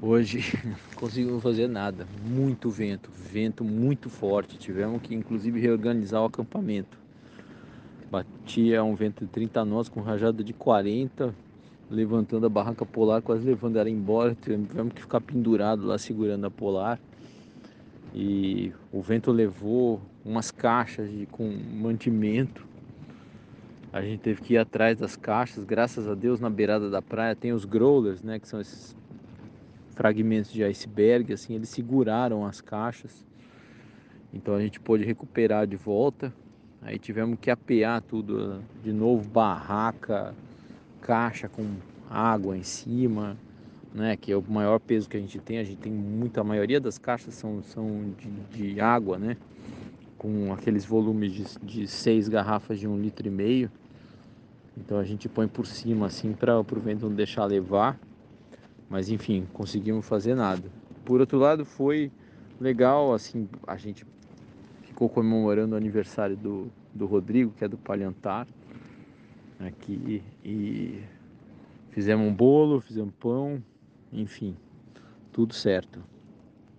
Hoje não conseguimos fazer nada, muito vento, vento muito forte. Tivemos que inclusive reorganizar o acampamento. Batia um vento de 30 nós com rajada de 40, levantando a barraca polar, quase levando ela embora. Tivemos que ficar pendurado lá segurando a polar. E o vento levou umas caixas de, com mantimento. A gente teve que ir atrás das caixas. Graças a Deus, na beirada da praia tem os growlers, né? Que são esses fragmentos de iceberg, assim, eles seguraram as caixas. Então a gente pôde recuperar de volta. Aí tivemos que apear tudo de novo, barraca, caixa com água em cima, né? Que é o maior peso que a gente tem. A gente tem muita, a maioria das caixas são, são de, de água, né? Com aqueles volumes de, de seis garrafas de um litro e meio. Então a gente põe por cima assim para o vento não deixar levar. Mas enfim, conseguimos fazer nada. Por outro lado, foi legal, assim, a gente ficou comemorando o aniversário do, do Rodrigo, que é do Palhantar, aqui, e fizemos um bolo, fizemos pão, enfim, tudo certo.